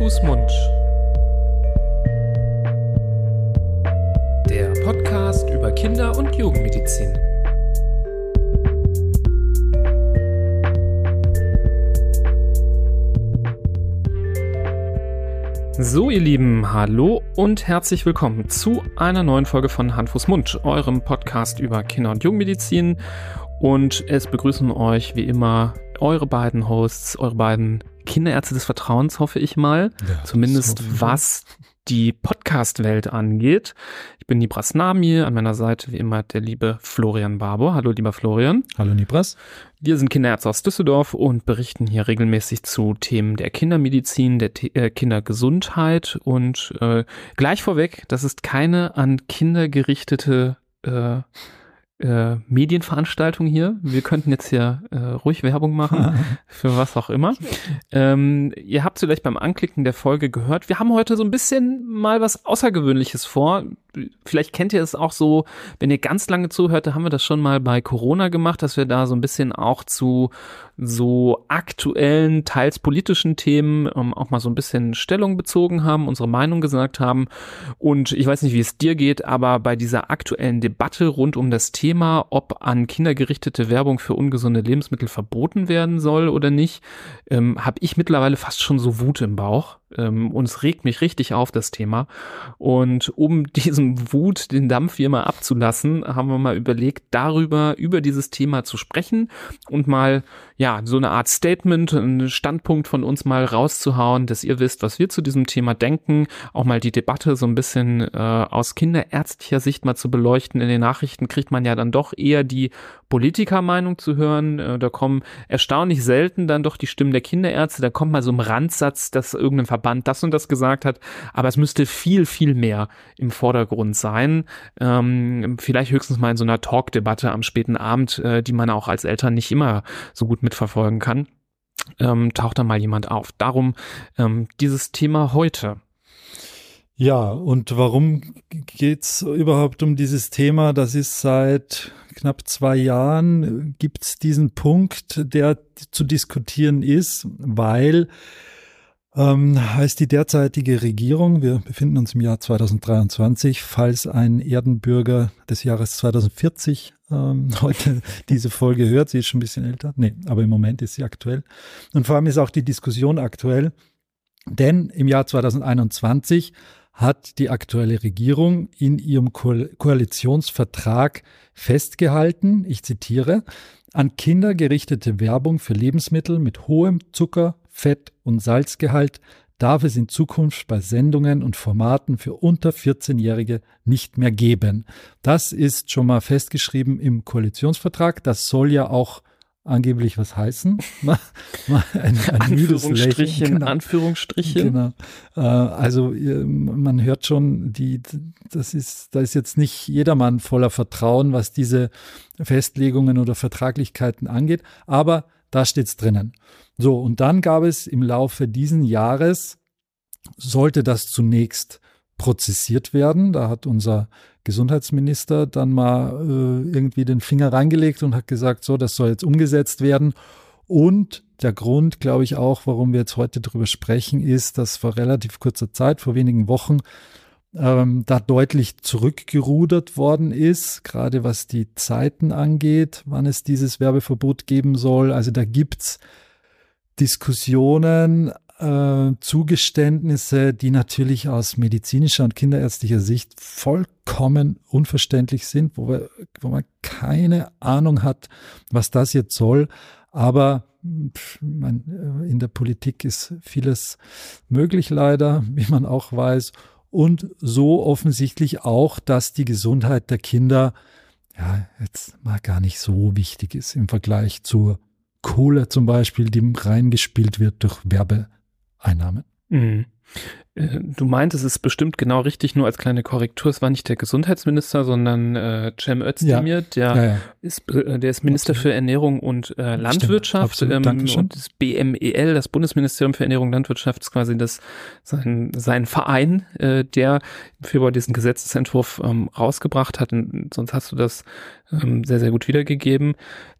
Fuß, Mund. Der Podcast über Kinder- und Jugendmedizin. So, ihr Lieben, hallo und herzlich willkommen zu einer neuen Folge von Hand, Fuß, Mund, eurem Podcast über Kinder- und Jugendmedizin. Und es begrüßen euch wie immer eure beiden Hosts, eure beiden Kinderärzte des Vertrauens, hoffe ich mal. Ja, Zumindest was die Podcast-Welt angeht. Ich bin Nibras Nami, an meiner Seite wie immer der liebe Florian Barbo. Hallo lieber Florian. Hallo Nibras. Wir sind Kinderärzte aus Düsseldorf und berichten hier regelmäßig zu Themen der Kindermedizin, der äh, Kindergesundheit und äh, gleich vorweg, das ist keine an Kinder gerichtete äh, äh, Medienveranstaltung hier. Wir könnten jetzt hier äh, ruhig Werbung machen für was auch immer. Ähm, ihr habt vielleicht beim Anklicken der Folge gehört, wir haben heute so ein bisschen mal was Außergewöhnliches vor vielleicht kennt ihr es auch so, wenn ihr ganz lange zuhört, da haben wir das schon mal bei Corona gemacht, dass wir da so ein bisschen auch zu so aktuellen, teils politischen Themen ähm, auch mal so ein bisschen Stellung bezogen haben, unsere Meinung gesagt haben. Und ich weiß nicht, wie es dir geht, aber bei dieser aktuellen Debatte rund um das Thema, ob an Kinder gerichtete Werbung für ungesunde Lebensmittel verboten werden soll oder nicht, ähm, habe ich mittlerweile fast schon so Wut im Bauch. Ähm, und es regt mich richtig auf, das Thema. Und um diesem Wut den Dampf hier mal abzulassen, haben wir mal überlegt, darüber, über dieses Thema zu sprechen und mal, ja, so eine Art Statement, einen Standpunkt von uns mal rauszuhauen, dass ihr wisst, was wir zu diesem Thema denken, auch mal die Debatte so ein bisschen äh, aus kinderärztlicher Sicht mal zu beleuchten. In den Nachrichten kriegt man ja dann doch eher die Politikermeinung zu hören. Äh, da kommen erstaunlich selten dann doch die Stimmen der Kinderärzte. Da kommt mal so ein Randsatz, dass irgendein Verband das und das gesagt hat. Aber es müsste viel, viel mehr im Vordergrund sein. Ähm, vielleicht höchstens mal in so einer Talk-Debatte am späten Abend, äh, die man auch als Eltern nicht immer so gut mitverfolgen kann. Ähm, taucht da mal jemand auf. Darum ähm, dieses Thema heute. Ja, und warum geht's überhaupt um dieses Thema? Das ist seit knapp zwei Jahren, gibt's diesen Punkt, der zu diskutieren ist, weil ähm, heißt die derzeitige Regierung, wir befinden uns im Jahr 2023, falls ein Erdenbürger des Jahres 2040 ähm, heute diese Folge hört, sie ist schon ein bisschen älter, nee, aber im Moment ist sie aktuell. Und vor allem ist auch die Diskussion aktuell, denn im Jahr 2021 hat die aktuelle Regierung in ihrem Ko Koalitionsvertrag festgehalten, ich zitiere, an Kinder gerichtete Werbung für Lebensmittel mit hohem Zucker, Fett und Salzgehalt darf es in Zukunft bei Sendungen und Formaten für unter 14-Jährige nicht mehr geben. Das ist schon mal festgeschrieben im Koalitionsvertrag. Das soll ja auch angeblich was heißen. Mal, mal ein, ein Anführungsstrichen, genau. Anführungsstrichen. Genau. Äh, also man hört schon, die, das ist, da ist jetzt nicht jedermann voller Vertrauen, was diese Festlegungen oder Vertraglichkeiten angeht, aber da steht's drinnen. So, und dann gab es im Laufe diesen Jahres, sollte das zunächst prozessiert werden. Da hat unser Gesundheitsminister dann mal äh, irgendwie den Finger reingelegt und hat gesagt, so, das soll jetzt umgesetzt werden. Und der Grund, glaube ich, auch, warum wir jetzt heute darüber sprechen, ist, dass vor relativ kurzer Zeit, vor wenigen Wochen, ähm, da deutlich zurückgerudert worden ist, gerade was die Zeiten angeht, wann es dieses Werbeverbot geben soll. Also da gibt's Diskussionen, äh, Zugeständnisse, die natürlich aus medizinischer und kinderärztlicher Sicht vollkommen unverständlich sind, wo, wir, wo man keine Ahnung hat, was das jetzt soll. Aber man, äh, in der Politik ist vieles möglich leider, wie man auch weiß. Und so offensichtlich auch, dass die Gesundheit der Kinder ja jetzt mal gar nicht so wichtig ist im Vergleich zur Kohle zum Beispiel, die reingespielt wird durch Werbeeinnahmen. Mhm. Äh, du meintest es ist bestimmt genau richtig, nur als kleine Korrektur. Es war nicht der Gesundheitsminister, sondern äh, Cem Özdemir, ja. der, ja, ja. Ist, äh, der ist Minister Absolut. für Ernährung und äh, Landwirtschaft. Stimmt, ähm, und das BMEL, das Bundesministerium für Ernährung und Landwirtschaft, ist quasi das, sein, sein Verein, äh, der im Februar diesen Gesetzesentwurf ähm, rausgebracht hat. Und sonst hast du das ähm, sehr, sehr gut wiedergegeben.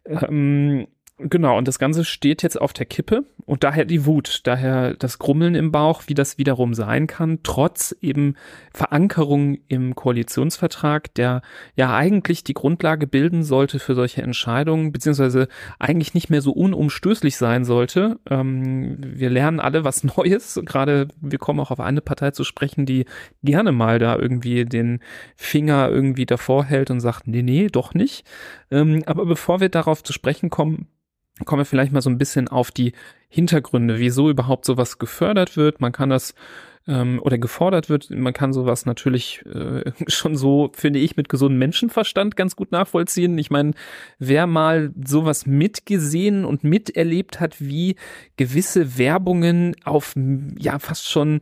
Ähm, Genau, und das Ganze steht jetzt auf der Kippe und daher die Wut, daher das Grummeln im Bauch, wie das wiederum sein kann, trotz eben Verankerung im Koalitionsvertrag, der ja eigentlich die Grundlage bilden sollte für solche Entscheidungen, beziehungsweise eigentlich nicht mehr so unumstößlich sein sollte. Ähm, wir lernen alle was Neues, gerade wir kommen auch auf eine Partei zu sprechen, die gerne mal da irgendwie den Finger irgendwie davor hält und sagt, nee, nee, doch nicht. Ähm, aber bevor wir darauf zu sprechen kommen, kommen wir vielleicht mal so ein bisschen auf die Hintergründe, wieso überhaupt sowas gefördert wird. Man kann das ähm, oder gefordert wird. Man kann sowas natürlich äh, schon so, finde ich, mit gesundem Menschenverstand ganz gut nachvollziehen. Ich meine, wer mal sowas mitgesehen und miterlebt hat, wie gewisse Werbungen auf ja fast schon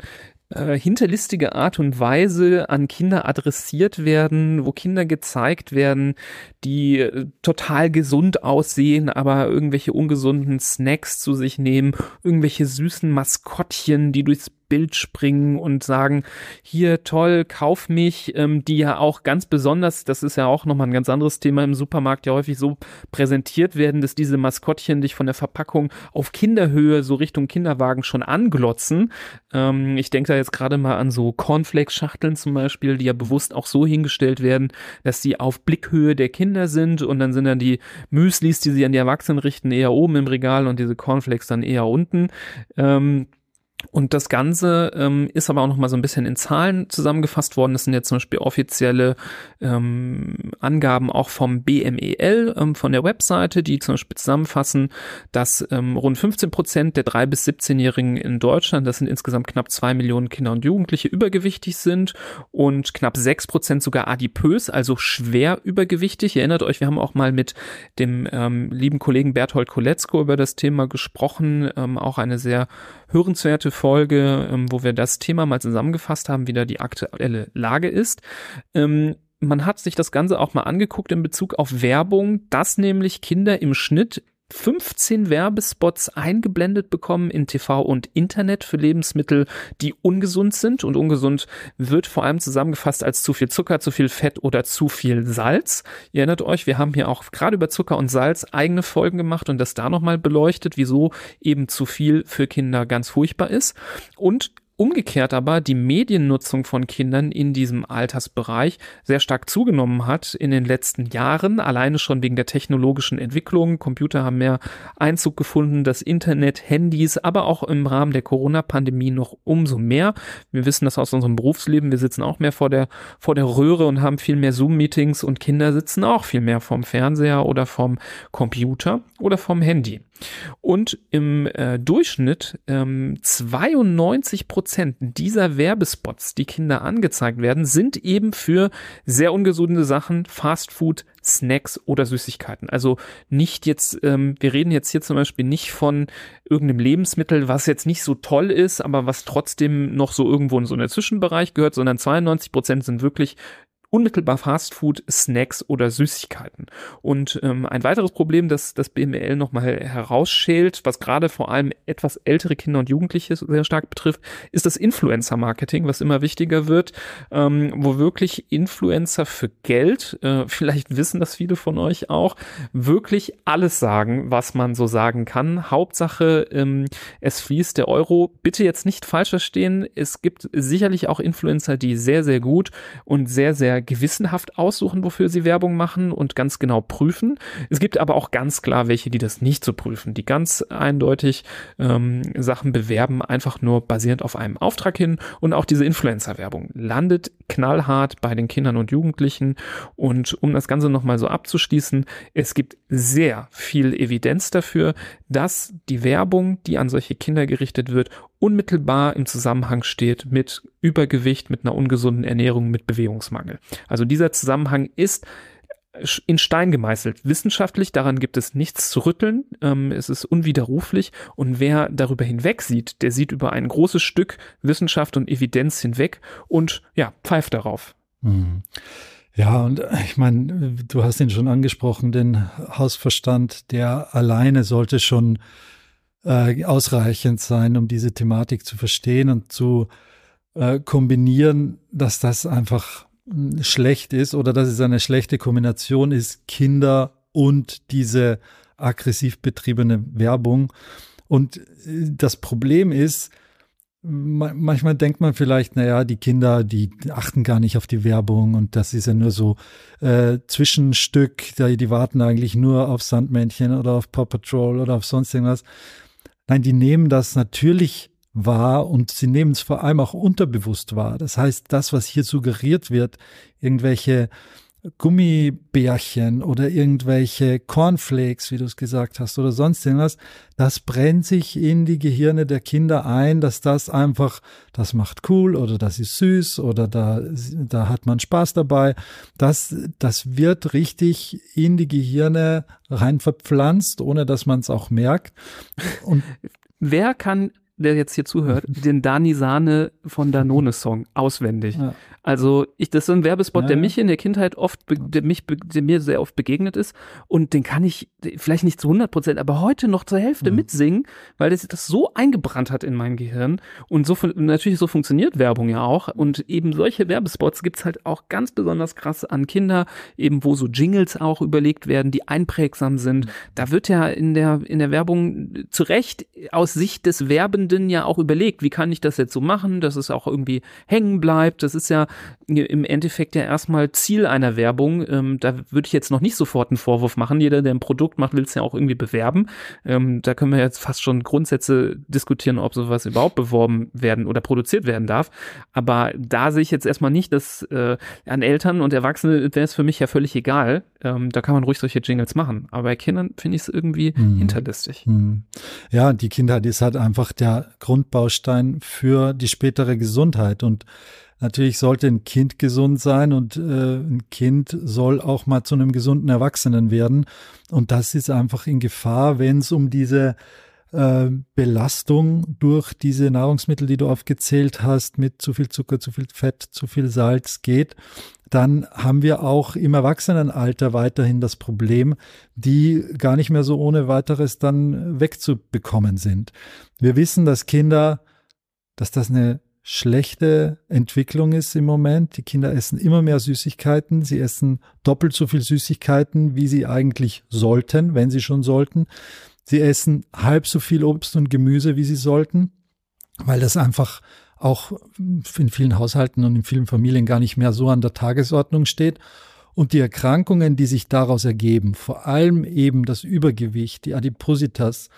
äh, hinterlistige Art und Weise an Kinder adressiert werden, wo Kinder gezeigt werden, die äh, total gesund aussehen, aber irgendwelche ungesunden Snacks zu sich nehmen, irgendwelche süßen Maskottchen, die durchs Bild springen und sagen, hier toll, kauf mich, ähm, die ja auch ganz besonders, das ist ja auch nochmal ein ganz anderes Thema im Supermarkt, ja häufig so präsentiert werden, dass diese Maskottchen dich von der Verpackung auf Kinderhöhe so Richtung Kinderwagen schon anglotzen. Ähm, ich denke da jetzt gerade mal an so Cornflakes-Schachteln zum Beispiel, die ja bewusst auch so hingestellt werden, dass sie auf Blickhöhe der Kinder sind und dann sind dann die Müslis, die sie an die Erwachsenen richten, eher oben im Regal und diese Cornflakes dann eher unten. Ähm, und das Ganze ähm, ist aber auch noch mal so ein bisschen in Zahlen zusammengefasst worden. Das sind jetzt zum Beispiel offizielle ähm, Angaben auch vom BMEL, ähm, von der Webseite, die zum Beispiel zusammenfassen, dass ähm, rund 15 Prozent der 3- bis 17-Jährigen in Deutschland, das sind insgesamt knapp zwei Millionen Kinder und Jugendliche, übergewichtig sind und knapp sechs Prozent sogar adipös, also schwer übergewichtig. Ihr erinnert euch, wir haben auch mal mit dem ähm, lieben Kollegen Berthold Koletzko über das Thema gesprochen, ähm, auch eine sehr hörenswerte Folge, ähm, wo wir das Thema mal zusammengefasst haben, wie da die aktuelle Lage ist. Ähm, man hat sich das Ganze auch mal angeguckt in Bezug auf Werbung, dass nämlich Kinder im Schnitt 15 Werbespots eingeblendet bekommen in TV und Internet für Lebensmittel, die ungesund sind. Und ungesund wird vor allem zusammengefasst als zu viel Zucker, zu viel Fett oder zu viel Salz. Ihr erinnert euch, wir haben hier auch gerade über Zucker und Salz eigene Folgen gemacht und das da nochmal beleuchtet, wieso eben zu viel für Kinder ganz furchtbar ist. Und umgekehrt aber die Mediennutzung von Kindern in diesem Altersbereich sehr stark zugenommen hat in den letzten Jahren, alleine schon wegen der technologischen Entwicklung. Computer haben mehr Einzug gefunden, das Internet, Handys, aber auch im Rahmen der Corona-Pandemie noch umso mehr. Wir wissen das aus unserem Berufsleben, wir sitzen auch mehr vor der, vor der Röhre und haben viel mehr Zoom-Meetings und Kinder sitzen auch viel mehr vorm Fernseher oder vom Computer oder vom Handy. Und im äh, Durchschnitt ähm, 92 Prozent dieser Werbespots, die Kinder angezeigt werden, sind eben für sehr ungesunde Sachen, Fast Food, Snacks oder Süßigkeiten. Also nicht jetzt, ähm, wir reden jetzt hier zum Beispiel nicht von irgendeinem Lebensmittel, was jetzt nicht so toll ist, aber was trotzdem noch so irgendwo in so einen Zwischenbereich gehört, sondern 92 Prozent sind wirklich unmittelbar Fastfood, Snacks oder Süßigkeiten. Und ähm, ein weiteres Problem, das das BML nochmal herausschält, was gerade vor allem etwas ältere Kinder und Jugendliche sehr stark betrifft, ist das Influencer-Marketing, was immer wichtiger wird, ähm, wo wirklich Influencer für Geld, äh, vielleicht wissen das viele von euch auch, wirklich alles sagen, was man so sagen kann. Hauptsache, ähm, es fließt der Euro. Bitte jetzt nicht falsch verstehen, es gibt sicherlich auch Influencer, die sehr, sehr gut und sehr, sehr gewissenhaft aussuchen, wofür sie Werbung machen und ganz genau prüfen. Es gibt aber auch ganz klar welche, die das nicht so prüfen, die ganz eindeutig ähm, Sachen bewerben, einfach nur basierend auf einem Auftrag hin. Und auch diese Influencer-Werbung landet knallhart bei den Kindern und Jugendlichen. Und um das Ganze nochmal so abzuschließen, es gibt sehr viel Evidenz dafür, dass die Werbung, die an solche Kinder gerichtet wird, unmittelbar im Zusammenhang steht mit Übergewicht, mit einer ungesunden Ernährung, mit Bewegungsmangel. Also dieser Zusammenhang ist in Stein gemeißelt. Wissenschaftlich, daran gibt es nichts zu rütteln. Ähm, es ist unwiderruflich. Und wer darüber hinweg sieht, der sieht über ein großes Stück Wissenschaft und Evidenz hinweg und ja, pfeift darauf. Mhm. Ja, und ich meine, du hast ihn schon angesprochen, den Hausverstand, der alleine sollte schon äh, ausreichend sein, um diese Thematik zu verstehen und zu äh, kombinieren, dass das einfach hm, schlecht ist oder dass es eine schlechte Kombination ist, Kinder und diese aggressiv betriebene Werbung. Und äh, das Problem ist, manchmal denkt man vielleicht, naja, die Kinder, die achten gar nicht auf die Werbung und das ist ja nur so äh, Zwischenstück, die, die warten eigentlich nur auf Sandmännchen oder auf Paw Patrol oder auf sonst irgendwas. Nein, die nehmen das natürlich wahr und sie nehmen es vor allem auch unterbewusst wahr. Das heißt, das, was hier suggeriert wird, irgendwelche Gummibärchen oder irgendwelche Cornflakes, wie du es gesagt hast, oder sonst irgendwas, das brennt sich in die Gehirne der Kinder ein, dass das einfach, das macht cool oder das ist süß oder da, da hat man Spaß dabei. Das, das wird richtig in die Gehirne rein verpflanzt, ohne dass man es auch merkt. Und Wer kann der jetzt hier zuhört, den Dani Sahne von Danone Song auswendig. Ja. Also ich, das ist ein Werbespot, ja, der mich in der Kindheit oft, der mich, der mir sehr oft begegnet ist und den kann ich vielleicht nicht zu 100 Prozent, aber heute noch zur Hälfte mhm. mitsingen, weil das, das so eingebrannt hat in mein Gehirn und so natürlich so funktioniert Werbung ja auch und eben solche Werbespots gibt's halt auch ganz besonders krass an Kinder, eben wo so Jingles auch überlegt werden, die einprägsam sind. Mhm. Da wird ja in der in der Werbung zu Recht aus Sicht des Werbenden ja auch überlegt, wie kann ich das jetzt so machen, dass es auch irgendwie hängen bleibt. Das ist ja im Endeffekt ja erstmal Ziel einer Werbung. Ähm, da würde ich jetzt noch nicht sofort einen Vorwurf machen. Jeder, der ein Produkt macht, will es ja auch irgendwie bewerben. Ähm, da können wir jetzt fast schon Grundsätze diskutieren, ob sowas überhaupt beworben werden oder produziert werden darf. Aber da sehe ich jetzt erstmal nicht, dass äh, an Eltern und Erwachsene wäre es für mich ja völlig egal. Ähm, da kann man ruhig solche Jingles machen. Aber bei Kindern finde ich es irgendwie hm. hinterlistig. Hm. Ja, die Kindheit ist halt einfach der Grundbaustein für die spätere Gesundheit und Natürlich sollte ein Kind gesund sein und äh, ein Kind soll auch mal zu einem gesunden Erwachsenen werden. Und das ist einfach in Gefahr, wenn es um diese äh, Belastung durch diese Nahrungsmittel, die du aufgezählt hast, mit zu viel Zucker, zu viel Fett, zu viel Salz geht, dann haben wir auch im Erwachsenenalter weiterhin das Problem, die gar nicht mehr so ohne weiteres dann wegzubekommen sind. Wir wissen, dass Kinder, dass das eine schlechte Entwicklung ist im Moment. Die Kinder essen immer mehr Süßigkeiten. Sie essen doppelt so viel Süßigkeiten, wie sie eigentlich sollten, wenn sie schon sollten. Sie essen halb so viel Obst und Gemüse, wie sie sollten, weil das einfach auch in vielen Haushalten und in vielen Familien gar nicht mehr so an der Tagesordnung steht. Und die Erkrankungen, die sich daraus ergeben, vor allem eben das Übergewicht, die Adipositas,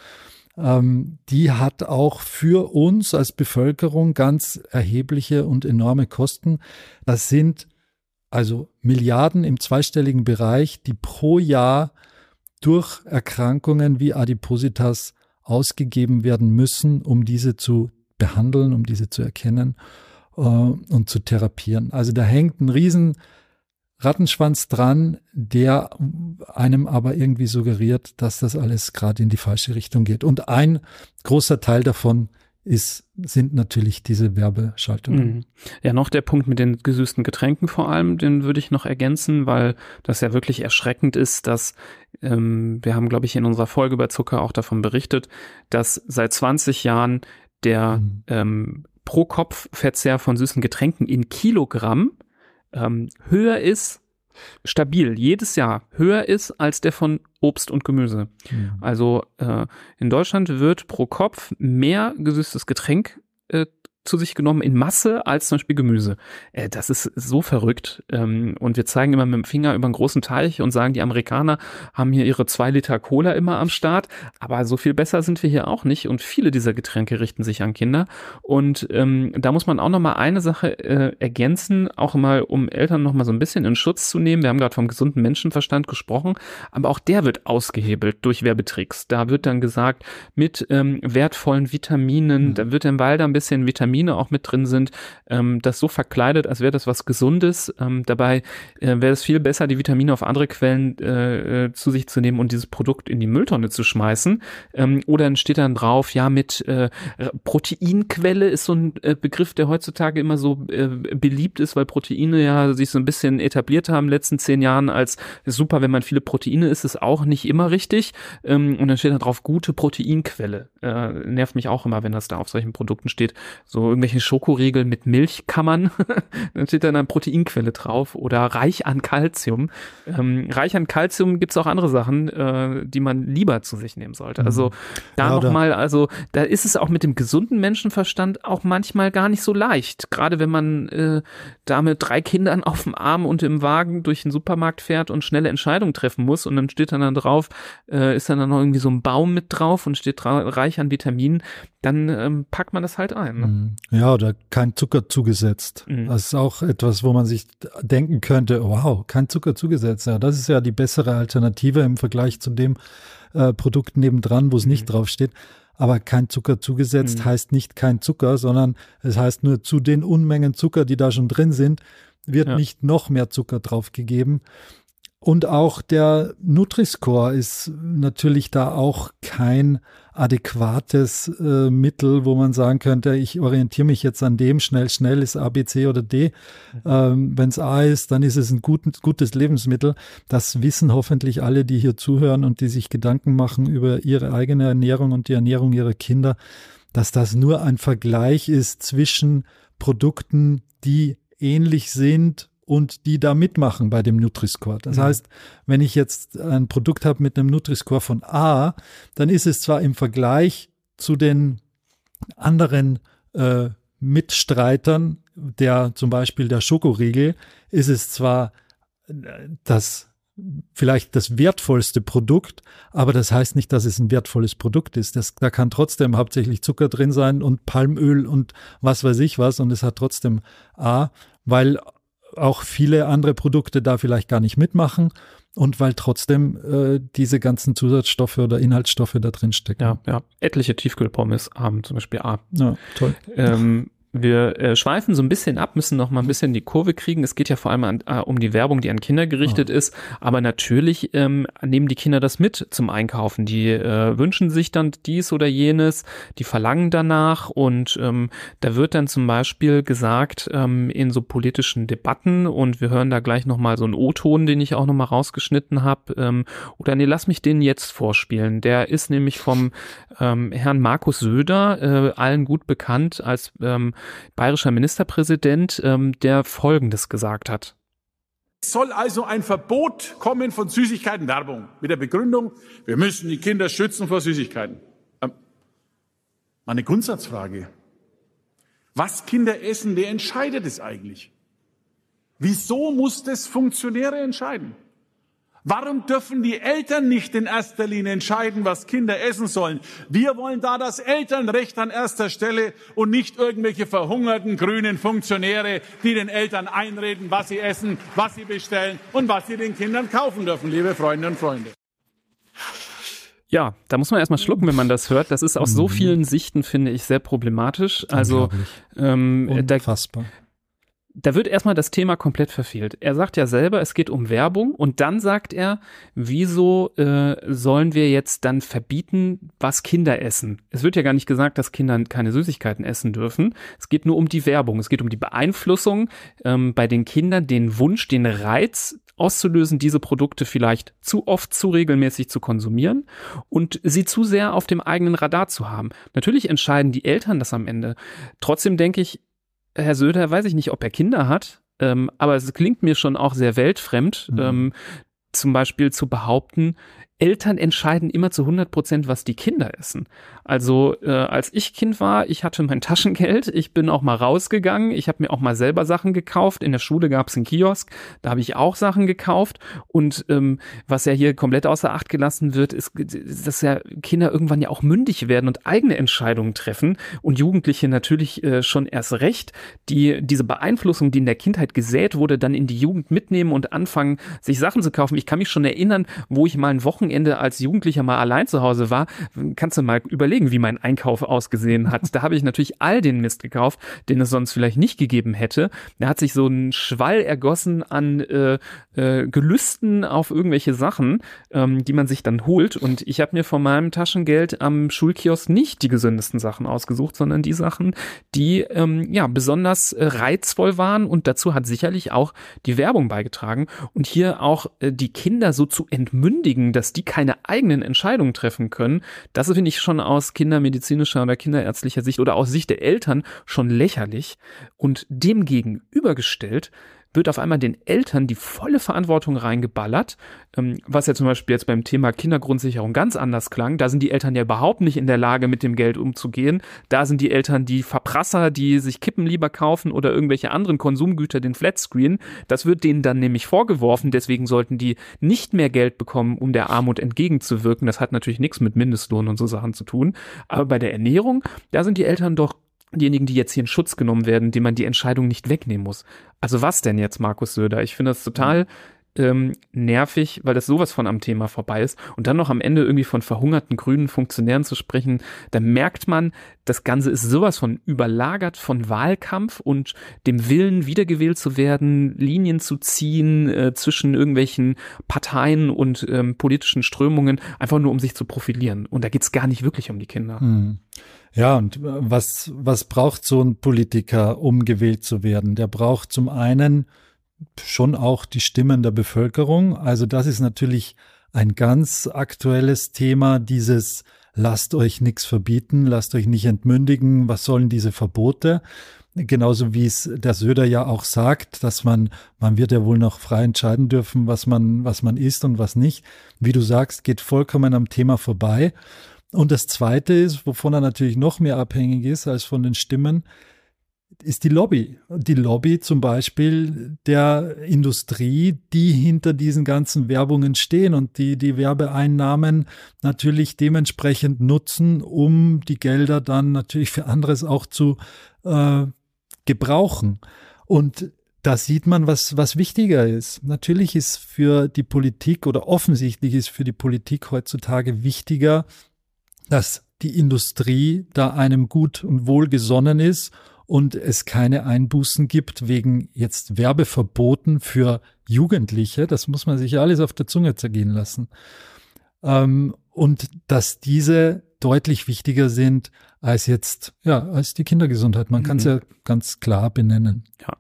ähm, die hat auch für uns als Bevölkerung ganz erhebliche und enorme Kosten. Das sind also Milliarden im zweistelligen Bereich, die pro Jahr durch Erkrankungen wie Adipositas ausgegeben werden müssen, um diese zu behandeln, um diese zu erkennen äh, und zu therapieren. Also da hängt ein riesen Rattenschwanz dran, der einem aber irgendwie suggeriert, dass das alles gerade in die falsche Richtung geht. Und ein großer Teil davon ist, sind natürlich diese Werbeschaltungen. Mhm. Ja, noch der Punkt mit den gesüßten Getränken vor allem, den würde ich noch ergänzen, weil das ja wirklich erschreckend ist, dass ähm, wir haben, glaube ich, in unserer Folge über Zucker auch davon berichtet, dass seit 20 Jahren der mhm. ähm, Pro-Kopf-Verzehr von süßen Getränken in Kilogramm ähm, höher ist, stabil, jedes Jahr höher ist als der von Obst und Gemüse. Mhm. Also äh, in Deutschland wird pro Kopf mehr gesüßtes Getränk äh, zu sich genommen in Masse als zum Beispiel Gemüse. Äh, das ist so verrückt. Ähm, und wir zeigen immer mit dem Finger über einen großen Teich und sagen, die Amerikaner haben hier ihre zwei Liter Cola immer am Start. Aber so viel besser sind wir hier auch nicht. Und viele dieser Getränke richten sich an Kinder. Und ähm, da muss man auch noch mal eine Sache äh, ergänzen, auch mal, um Eltern noch mal so ein bisschen in Schutz zu nehmen. Wir haben gerade vom gesunden Menschenverstand gesprochen, aber auch der wird ausgehebelt durch Werbetricks. Da wird dann gesagt, mit ähm, wertvollen Vitaminen, mhm. da wird im Wald ein bisschen Vitamin Vitamine auch mit drin sind, ähm, das so verkleidet, als wäre das was Gesundes. Ähm, dabei äh, wäre es viel besser, die Vitamine auf andere Quellen äh, äh, zu sich zu nehmen und dieses Produkt in die Mülltonne zu schmeißen. Ähm, oder dann steht dann drauf, ja, mit äh, Proteinquelle ist so ein äh, Begriff, der heutzutage immer so äh, beliebt ist, weil Proteine ja sich so ein bisschen etabliert haben in den letzten zehn Jahren als super, wenn man viele Proteine isst, ist auch nicht immer richtig. Ähm, und dann steht da drauf, gute Proteinquelle. Äh, nervt mich auch immer, wenn das da auf solchen Produkten steht. So so irgendwelche Schokoriegel mit Milchkammern, dann steht dann eine Proteinquelle drauf oder reich an Kalzium. Ähm, reich an Kalzium gibt's auch andere Sachen, äh, die man lieber zu sich nehmen sollte. Also mhm. da ja, nochmal, also da ist es auch mit dem gesunden Menschenverstand auch manchmal gar nicht so leicht. Gerade wenn man äh, da mit drei Kindern auf dem Arm und im Wagen durch den Supermarkt fährt und schnelle Entscheidungen treffen muss und dann steht dann, dann drauf, äh, ist dann, dann noch irgendwie so ein Baum mit drauf und steht reich an Vitaminen, dann ähm, packt man das halt ein. Ne? Mhm. Ja, oder kein Zucker zugesetzt. Mhm. Das ist auch etwas, wo man sich denken könnte, wow, kein Zucker zugesetzt. Ja, das ist ja die bessere Alternative im Vergleich zu dem äh, Produkt nebendran, wo es nicht mhm. draufsteht. Aber kein Zucker zugesetzt mhm. heißt nicht kein Zucker, sondern es heißt nur zu den Unmengen Zucker, die da schon drin sind, wird ja. nicht noch mehr Zucker draufgegeben. Und auch der Nutri-Score ist natürlich da auch kein adäquates äh, Mittel, wo man sagen könnte, ich orientiere mich jetzt an dem, schnell, schnell ist A, B, C oder D. Ähm, Wenn es A ist, dann ist es ein gut, gutes Lebensmittel. Das wissen hoffentlich alle, die hier zuhören und die sich Gedanken machen über ihre eigene Ernährung und die Ernährung ihrer Kinder, dass das nur ein Vergleich ist zwischen Produkten, die ähnlich sind und die da mitmachen bei dem Nutri-Score. Das mhm. heißt, wenn ich jetzt ein Produkt habe mit einem Nutri-Score von A, dann ist es zwar im Vergleich zu den anderen äh, Mitstreitern, der zum Beispiel der Schokoriegel, ist es zwar äh, das vielleicht das wertvollste Produkt, aber das heißt nicht, dass es ein wertvolles Produkt ist. Das, da kann trotzdem hauptsächlich Zucker drin sein und Palmöl und was weiß ich was und es hat trotzdem A, weil auch viele andere Produkte da vielleicht gar nicht mitmachen und weil trotzdem äh, diese ganzen Zusatzstoffe oder Inhaltsstoffe da drin stecken. Ja, ja. Etliche Tiefkühlpommes haben zum Beispiel A. Ja, toll. Ähm, wir äh, schweifen so ein bisschen ab, müssen noch mal ein bisschen die Kurve kriegen. Es geht ja vor allem an, äh, um die Werbung, die an Kinder gerichtet oh. ist. Aber natürlich ähm, nehmen die Kinder das mit zum Einkaufen. Die äh, wünschen sich dann dies oder jenes, die verlangen danach. Und ähm, da wird dann zum Beispiel gesagt ähm, in so politischen Debatten, und wir hören da gleich noch mal so einen O-Ton, den ich auch noch mal rausgeschnitten habe. Ähm, oder nee, lass mich den jetzt vorspielen. Der ist nämlich vom ähm, Herrn Markus Söder, äh, allen gut bekannt als ähm, bayerischer Ministerpräsident, ähm, der Folgendes gesagt hat. Es soll also ein Verbot kommen von Süßigkeitenwerbung mit der Begründung, wir müssen die Kinder schützen vor Süßigkeiten. Ähm, eine Grundsatzfrage. Was Kinder essen, wer entscheidet es eigentlich? Wieso muss das Funktionäre entscheiden? Warum dürfen die Eltern nicht in erster Linie entscheiden, was Kinder essen sollen? Wir wollen da das Elternrecht an erster Stelle und nicht irgendwelche verhungerten grünen Funktionäre, die den Eltern einreden, was sie essen, was sie bestellen und was sie den Kindern kaufen dürfen, liebe Freunde und Freunde. Ja, da muss man erstmal schlucken, wenn man das hört. Das ist aus so mhm. vielen Sichten, finde ich, sehr problematisch. Also ähm, Unfassbar. Da, da wird erstmal das Thema komplett verfehlt. Er sagt ja selber, es geht um Werbung und dann sagt er, wieso äh, sollen wir jetzt dann verbieten, was Kinder essen? Es wird ja gar nicht gesagt, dass Kinder keine Süßigkeiten essen dürfen. Es geht nur um die Werbung. Es geht um die Beeinflussung ähm, bei den Kindern, den Wunsch, den Reiz auszulösen, diese Produkte vielleicht zu oft, zu regelmäßig zu konsumieren und sie zu sehr auf dem eigenen Radar zu haben. Natürlich entscheiden die Eltern das am Ende. Trotzdem denke ich, Herr Söder, weiß ich nicht, ob er Kinder hat, ähm, aber es klingt mir schon auch sehr weltfremd, mhm. ähm, zum Beispiel zu behaupten, Eltern entscheiden immer zu 100 Prozent, was die Kinder essen. Also äh, als ich Kind war, ich hatte mein Taschengeld, ich bin auch mal rausgegangen, ich habe mir auch mal selber Sachen gekauft. In der Schule gab es einen Kiosk, da habe ich auch Sachen gekauft. Und ähm, was ja hier komplett außer Acht gelassen wird, ist, dass ja Kinder irgendwann ja auch mündig werden und eigene Entscheidungen treffen und Jugendliche natürlich äh, schon erst recht, die diese Beeinflussung, die in der Kindheit gesät wurde, dann in die Jugend mitnehmen und anfangen, sich Sachen zu kaufen. Ich kann mich schon erinnern, wo ich mal ein Wochenende Wochenende als Jugendlicher mal allein zu Hause war, kannst du mal überlegen, wie mein Einkauf ausgesehen hat. Da habe ich natürlich all den Mist gekauft, den es sonst vielleicht nicht gegeben hätte. Da hat sich so ein Schwall ergossen an äh, äh, Gelüsten auf irgendwelche Sachen, ähm, die man sich dann holt. Und ich habe mir von meinem Taschengeld am Schulkiosk nicht die gesündesten Sachen ausgesucht, sondern die Sachen, die ähm, ja besonders äh, reizvoll waren. Und dazu hat sicherlich auch die Werbung beigetragen. Und hier auch äh, die Kinder so zu entmündigen, dass die die keine eigenen Entscheidungen treffen können, das finde ich schon aus kindermedizinischer oder kinderärztlicher Sicht oder aus Sicht der Eltern schon lächerlich. Und dem gegenübergestellt wird auf einmal den Eltern die volle Verantwortung reingeballert, ähm, was ja zum Beispiel jetzt beim Thema Kindergrundsicherung ganz anders klang. Da sind die Eltern ja überhaupt nicht in der Lage, mit dem Geld umzugehen. Da sind die Eltern die Verprasser, die sich Kippen lieber kaufen oder irgendwelche anderen Konsumgüter, den Flatscreen. Das wird denen dann nämlich vorgeworfen. Deswegen sollten die nicht mehr Geld bekommen, um der Armut entgegenzuwirken. Das hat natürlich nichts mit Mindestlohn und so Sachen zu tun. Aber bei der Ernährung, da sind die Eltern doch diejenigen, die jetzt hier in Schutz genommen werden, dem man die Entscheidung nicht wegnehmen muss. Also was denn jetzt, Markus Söder? Ich finde das total ähm, nervig, weil das sowas von am Thema vorbei ist. Und dann noch am Ende irgendwie von verhungerten grünen Funktionären zu sprechen, da merkt man, das Ganze ist sowas von überlagert von Wahlkampf und dem Willen, wiedergewählt zu werden, Linien zu ziehen äh, zwischen irgendwelchen Parteien und ähm, politischen Strömungen, einfach nur um sich zu profilieren. Und da geht's gar nicht wirklich um die Kinder. Hm. Ja, und äh, was, was braucht so ein Politiker, um gewählt zu werden? Der braucht zum einen schon auch die Stimmen der Bevölkerung. Also das ist natürlich ein ganz aktuelles Thema, dieses lasst euch nichts verbieten, lasst euch nicht entmündigen, was sollen diese Verbote? Genauso wie es der Söder ja auch sagt, dass man, man wird ja wohl noch frei entscheiden dürfen, was man, was man isst und was nicht. Wie du sagst, geht vollkommen am Thema vorbei. Und das zweite ist, wovon er natürlich noch mehr abhängig ist als von den Stimmen, ist die Lobby. Die Lobby zum Beispiel der Industrie, die hinter diesen ganzen Werbungen stehen und die die Werbeeinnahmen natürlich dementsprechend nutzen, um die Gelder dann natürlich für anderes auch zu äh, gebrauchen. Und da sieht man, was, was wichtiger ist. Natürlich ist für die Politik oder offensichtlich ist für die Politik heutzutage wichtiger, dass die Industrie da einem gut und wohl gesonnen ist und es keine Einbußen gibt wegen jetzt Werbeverboten für Jugendliche. Das muss man sich alles auf der Zunge zergehen lassen. Ähm, und dass diese deutlich wichtiger sind als jetzt, ja, als die Kindergesundheit. Man mhm. kann es ja ganz klar benennen. Ja.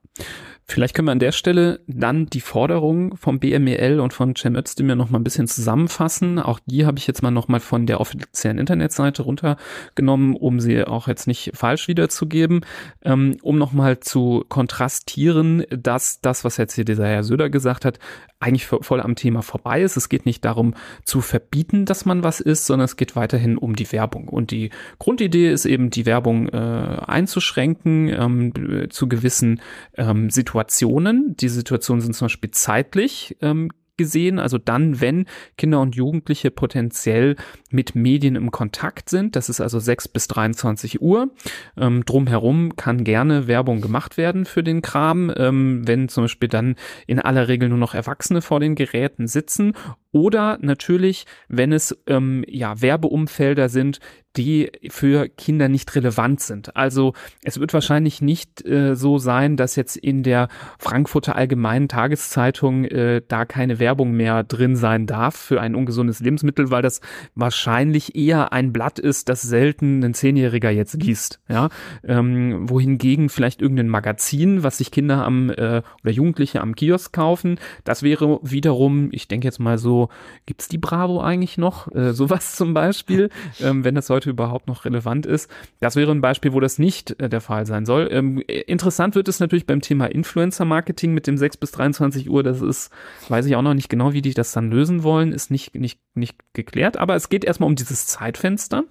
Vielleicht können wir an der Stelle dann die Forderung vom BMEL und von Cem Özdemir noch mal ein bisschen zusammenfassen. Auch die habe ich jetzt mal noch mal von der offiziellen Internetseite runtergenommen, um sie auch jetzt nicht falsch wiederzugeben, ähm, um noch mal zu kontrastieren, dass das, was jetzt hier dieser Herr Söder gesagt hat, eigentlich voll am Thema vorbei ist. Es geht nicht darum zu verbieten, dass man was isst, sondern es geht weiterhin um die Werbung. Und die Grundidee ist eben, die Werbung äh, einzuschränken ähm, zu gewissen ähm, Situationen Situationen. Die Situationen sind zum Beispiel zeitlich ähm, gesehen, also dann, wenn Kinder und Jugendliche potenziell mit Medien im Kontakt sind. Das ist also 6 bis 23 Uhr. Ähm, drumherum kann gerne Werbung gemacht werden für den Kram, ähm, wenn zum Beispiel dann in aller Regel nur noch Erwachsene vor den Geräten sitzen. Oder natürlich, wenn es ähm, ja Werbeumfelder sind, die für Kinder nicht relevant sind. Also es wird wahrscheinlich nicht äh, so sein, dass jetzt in der Frankfurter Allgemeinen Tageszeitung äh, da keine Werbung mehr drin sein darf für ein ungesundes Lebensmittel, weil das wahrscheinlich eher ein Blatt ist, das selten ein Zehnjähriger jetzt liest. Ja, ähm, wohingegen vielleicht irgendein Magazin, was sich Kinder am äh, oder Jugendliche am Kiosk kaufen, das wäre wiederum, ich denke jetzt mal so, gibt's die Bravo eigentlich noch? Äh, sowas zum Beispiel, ähm, wenn das heute heute überhaupt noch relevant ist. Das wäre ein Beispiel, wo das nicht äh, der Fall sein soll. Ähm, interessant wird es natürlich beim Thema Influencer-Marketing mit dem 6 bis 23 Uhr. Das ist, weiß ich auch noch nicht genau, wie die das dann lösen wollen, ist nicht, nicht, nicht geklärt. Aber es geht erstmal um dieses Zeitfenster.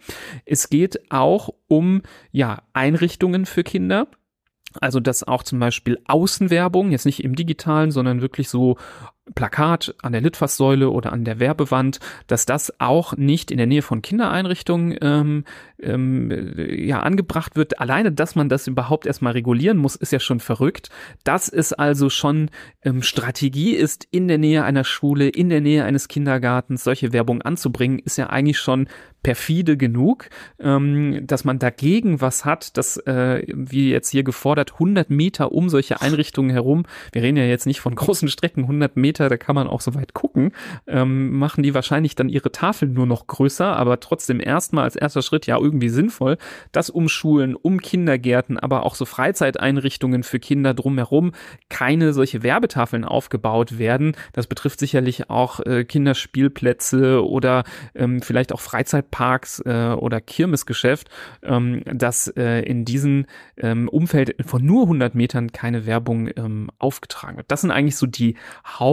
Es geht auch um, ja, Einrichtungen für Kinder. Also, dass auch zum Beispiel Außenwerbung, jetzt nicht im digitalen, sondern wirklich so Plakat an der Litfaßsäule oder an der Werbewand, dass das auch nicht in der Nähe von Kindereinrichtungen ähm, ähm, ja angebracht wird. Alleine, dass man das überhaupt erstmal regulieren muss, ist ja schon verrückt. Das ist also schon ähm, Strategie ist, in der Nähe einer Schule, in der Nähe eines Kindergartens solche Werbung anzubringen, ist ja eigentlich schon perfide genug, ähm, dass man dagegen was hat, dass, äh, wie jetzt hier gefordert, 100 Meter um solche Einrichtungen herum, wir reden ja jetzt nicht von großen Strecken, 100 Meter Meter, da kann man auch so weit gucken, ähm, machen die wahrscheinlich dann ihre Tafeln nur noch größer, aber trotzdem erstmal als erster Schritt ja irgendwie sinnvoll, das um Schulen, um Kindergärten, aber auch so Freizeiteinrichtungen für Kinder drumherum keine solche Werbetafeln aufgebaut werden. Das betrifft sicherlich auch äh, Kinderspielplätze oder ähm, vielleicht auch Freizeitparks äh, oder Kirmesgeschäft, ähm, dass äh, in diesem ähm, Umfeld von nur 100 Metern keine Werbung ähm, aufgetragen wird. Das sind eigentlich so die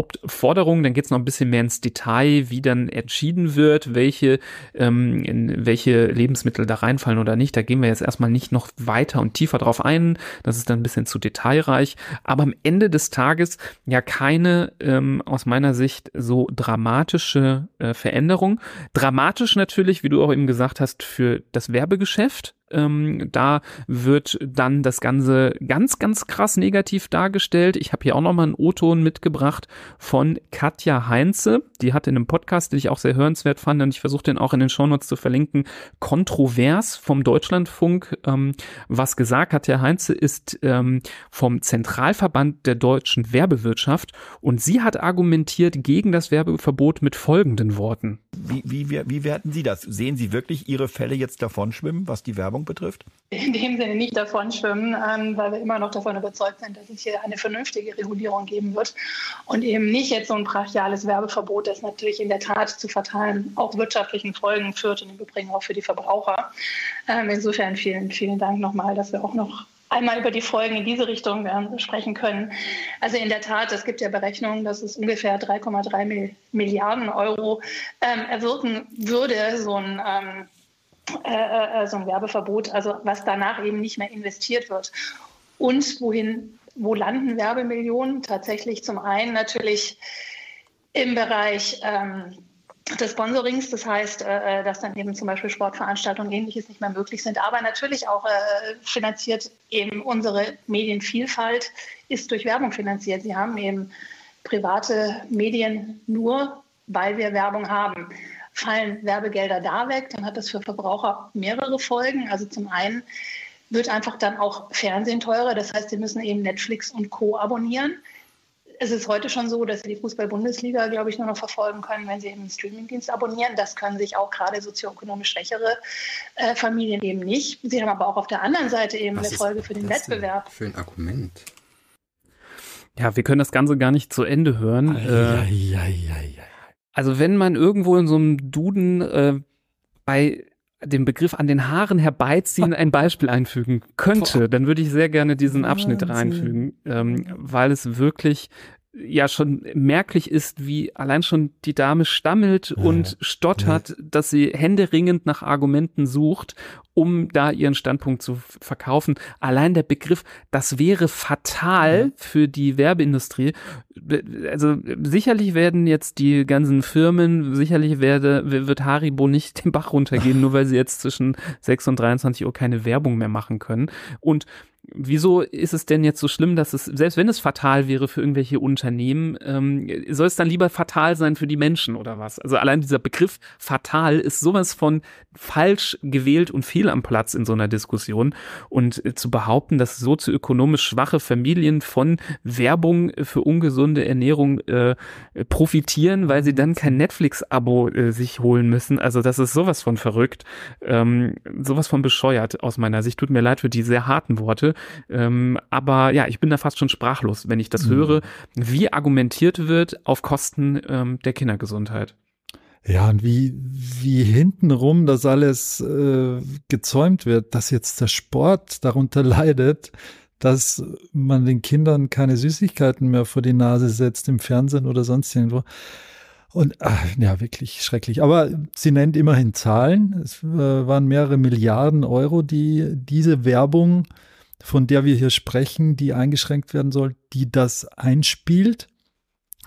Hauptforderungen. Dann geht es noch ein bisschen mehr ins Detail, wie dann entschieden wird, welche, ähm, in welche Lebensmittel da reinfallen oder nicht. Da gehen wir jetzt erstmal nicht noch weiter und tiefer drauf ein. Das ist dann ein bisschen zu detailreich. Aber am Ende des Tages ja keine ähm, aus meiner Sicht so dramatische äh, Veränderung. Dramatisch natürlich, wie du auch eben gesagt hast, für das Werbegeschäft. Ähm, da wird dann das Ganze ganz, ganz krass negativ dargestellt. Ich habe hier auch nochmal einen O-Ton mitgebracht von Katja Heinze. Die hat in einem Podcast, den ich auch sehr hörenswert fand, und ich versuche den auch in den Shownotes zu verlinken, kontrovers vom Deutschlandfunk ähm, was gesagt. Katja Heinze ist ähm, vom Zentralverband der deutschen Werbewirtschaft und sie hat argumentiert gegen das Werbeverbot mit folgenden Worten. Wie, wie, wie, werten Sie das? Sehen Sie wirklich Ihre Fälle jetzt davon schwimmen, was die Werbung Werbung betrifft? In dem Sinne nicht davon schwimmen, ähm, weil wir immer noch davon überzeugt sind, dass es hier eine vernünftige Regulierung geben wird und eben nicht jetzt so ein brachiales Werbeverbot, das natürlich in der Tat zu fatalen, auch wirtschaftlichen Folgen führt und im Übrigen auch für die Verbraucher. Ähm, insofern vielen, vielen Dank nochmal, dass wir auch noch einmal über die Folgen in diese Richtung äh, sprechen können. Also in der Tat, es gibt ja Berechnungen, dass es ungefähr 3,3 Milliarden Euro ähm, erwirken würde, so ein ähm, äh, äh, so ein Werbeverbot, also was danach eben nicht mehr investiert wird. Und wohin, wo landen Werbemillionen? Tatsächlich zum einen natürlich im Bereich ähm, des Sponsorings, das heißt, äh, äh, dass dann eben zum Beispiel Sportveranstaltungen ähnliches nicht mehr möglich sind, aber natürlich auch äh, finanziert eben unsere Medienvielfalt ist durch Werbung finanziert. Sie haben eben private Medien nur, weil wir Werbung haben fallen Werbegelder da weg, dann hat das für Verbraucher mehrere Folgen. Also zum einen wird einfach dann auch Fernsehen teurer. Das heißt, sie müssen eben Netflix und Co. abonnieren. Es ist heute schon so, dass sie die Fußball-Bundesliga, glaube ich, nur noch verfolgen können, wenn sie eben einen Streamingdienst abonnieren. Das können sich auch gerade sozioökonomisch schwächere äh, Familien eben nicht. Sie haben aber auch auf der anderen Seite eben Was eine Folge für den Wettbewerb. Für ein Argument. Ja, wir können das Ganze gar nicht zu Ende hören. Äh, ja, ja, ja, ja. Also wenn man irgendwo in so einem Duden äh, bei dem Begriff an den Haaren herbeiziehen ein Beispiel einfügen könnte, dann würde ich sehr gerne diesen Abschnitt reinfügen, ähm, weil es wirklich ja schon merklich ist, wie allein schon die Dame stammelt ja, und stottert, ja. dass sie händeringend nach Argumenten sucht, um da ihren Standpunkt zu verkaufen. Allein der Begriff, das wäre fatal ja. für die Werbeindustrie. Also sicherlich werden jetzt die ganzen Firmen, sicherlich werde, wird Haribo nicht den Bach runtergehen, nur weil sie jetzt zwischen 6 und 23 Uhr keine Werbung mehr machen können. Und wieso ist es denn jetzt so schlimm, dass es, selbst wenn es fatal wäre für irgendwelche Unternehmen, ähm, soll es dann lieber fatal sein für die Menschen oder was? Also allein dieser Begriff fatal ist sowas von falsch gewählt und fehl am Platz in so einer Diskussion. Und äh, zu behaupten, dass sozioökonomisch schwache Familien von Werbung für ungesunde Ernährung äh, profitieren, weil sie dann kein Netflix-Abo äh, sich holen müssen, also das ist sowas von verrückt, ähm, sowas von bescheuert aus meiner Sicht. Tut mir leid für die sehr harten Worte. Ähm, aber ja, ich bin da fast schon sprachlos, wenn ich das mhm. höre, wie argumentiert wird auf Kosten ähm, der Kindergesundheit. Ja, und wie, wie hintenrum das alles äh, gezäumt wird, dass jetzt der Sport darunter leidet, dass man den Kindern keine Süßigkeiten mehr vor die Nase setzt im Fernsehen oder sonst irgendwo. Und ach, ja, wirklich schrecklich. Aber sie nennt immerhin Zahlen. Es äh, waren mehrere Milliarden Euro, die diese Werbung von der wir hier sprechen, die eingeschränkt werden soll, die das einspielt.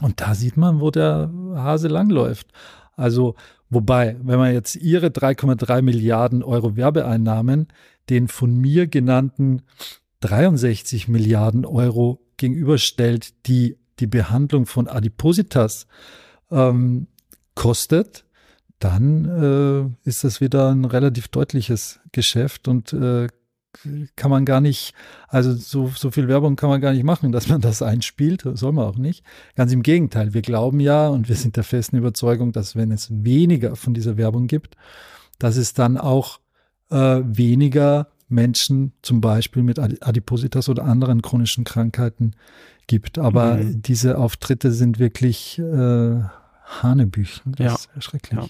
Und da sieht man, wo der Hase langläuft. Also, wobei, wenn man jetzt ihre 3,3 Milliarden Euro Werbeeinnahmen den von mir genannten 63 Milliarden Euro gegenüberstellt, die die Behandlung von Adipositas ähm, kostet, dann äh, ist das wieder ein relativ deutliches Geschäft und äh, kann man gar nicht, also so, so viel Werbung kann man gar nicht machen, dass man das einspielt, soll man auch nicht. Ganz im Gegenteil, wir glauben ja und wir sind der festen Überzeugung, dass wenn es weniger von dieser Werbung gibt, dass es dann auch äh, weniger Menschen zum Beispiel mit Adipositas oder anderen chronischen Krankheiten gibt. Aber mhm. diese Auftritte sind wirklich äh, Hanebüchen. Das ja. ist schrecklich. Ja.